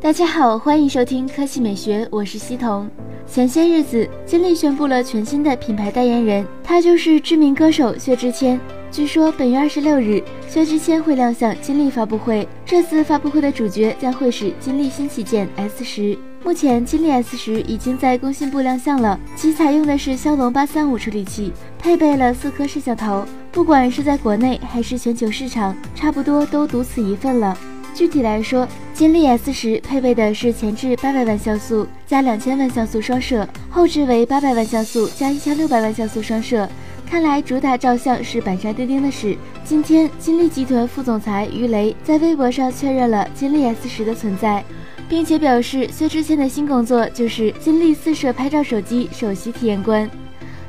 大家好，欢迎收听科技美学，我是西彤。前些日子，金立宣布了全新的品牌代言人，他就是知名歌手薛之谦。据说本月二十六日，薛之谦会亮相金立发布会。这次发布会的主角将会是金立新旗舰 S 十。目前，金立 S 十已经在工信部亮相了，其采用的是骁龙八三五处理器，配备了四颗摄像头。不管是在国内还是全球市场，差不多都独此一份了。具体来说，金立 S 十配备的是前置八百万像素加两千万像素双摄，后置为八百万像素加一千六百万像素双摄。看来主打照相是板上钉钉的事。今天，金立集团副总裁于雷在微博上确认了金立 S 十的存在，并且表示薛之谦的新工作就是金立四摄拍照手机首席体验官。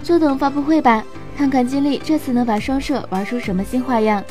就等发布会吧，看看金立这次能把双摄玩出什么新花样。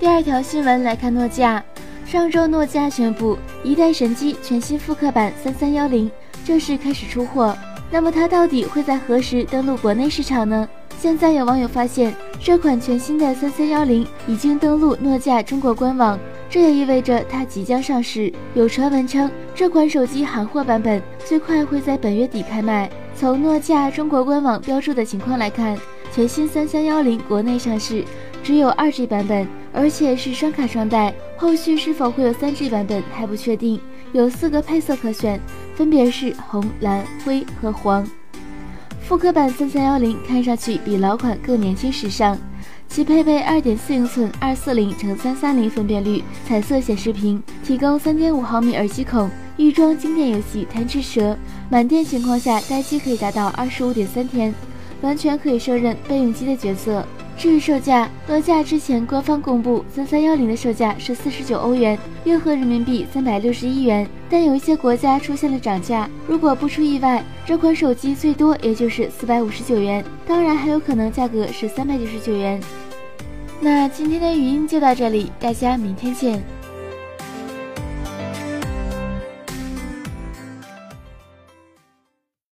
第二条新闻来看诺基亚。上周，诺基亚宣布一代神机全新复刻版三三幺零正式开始出货。那么，它到底会在何时登陆国内市场呢？现在有网友发现，这款全新的三三幺零已经登陆诺基亚中国官网，这也意味着它即将上市。有传闻称，这款手机韩货版本最快会在本月底开卖。从诺基亚中国官网标注的情况来看，全新三三幺零国内上市只有二 G 版本。而且是双卡双待，后续是否会有三 G 版本还不确定。有四个配色可选，分别是红、蓝、灰和黄。复刻版三三幺零看上去比老款更年轻时尚，其配备二点四英寸二四零乘三三零分辨率彩色显示屏，提供三点五毫米耳机孔，预装经典游戏贪吃蛇，满电情况下待机可以达到二十五点三天，完全可以胜任备用机的角色。至于售价，诺基亚之前官方公布三三幺零的售价是四十九欧元，约合人民币三百六十一元。但有一些国家出现了涨价，如果不出意外，这款手机最多也就是四百五十九元，当然还有可能价格是三百九十九元。那今天的语音就到这里，大家明天见。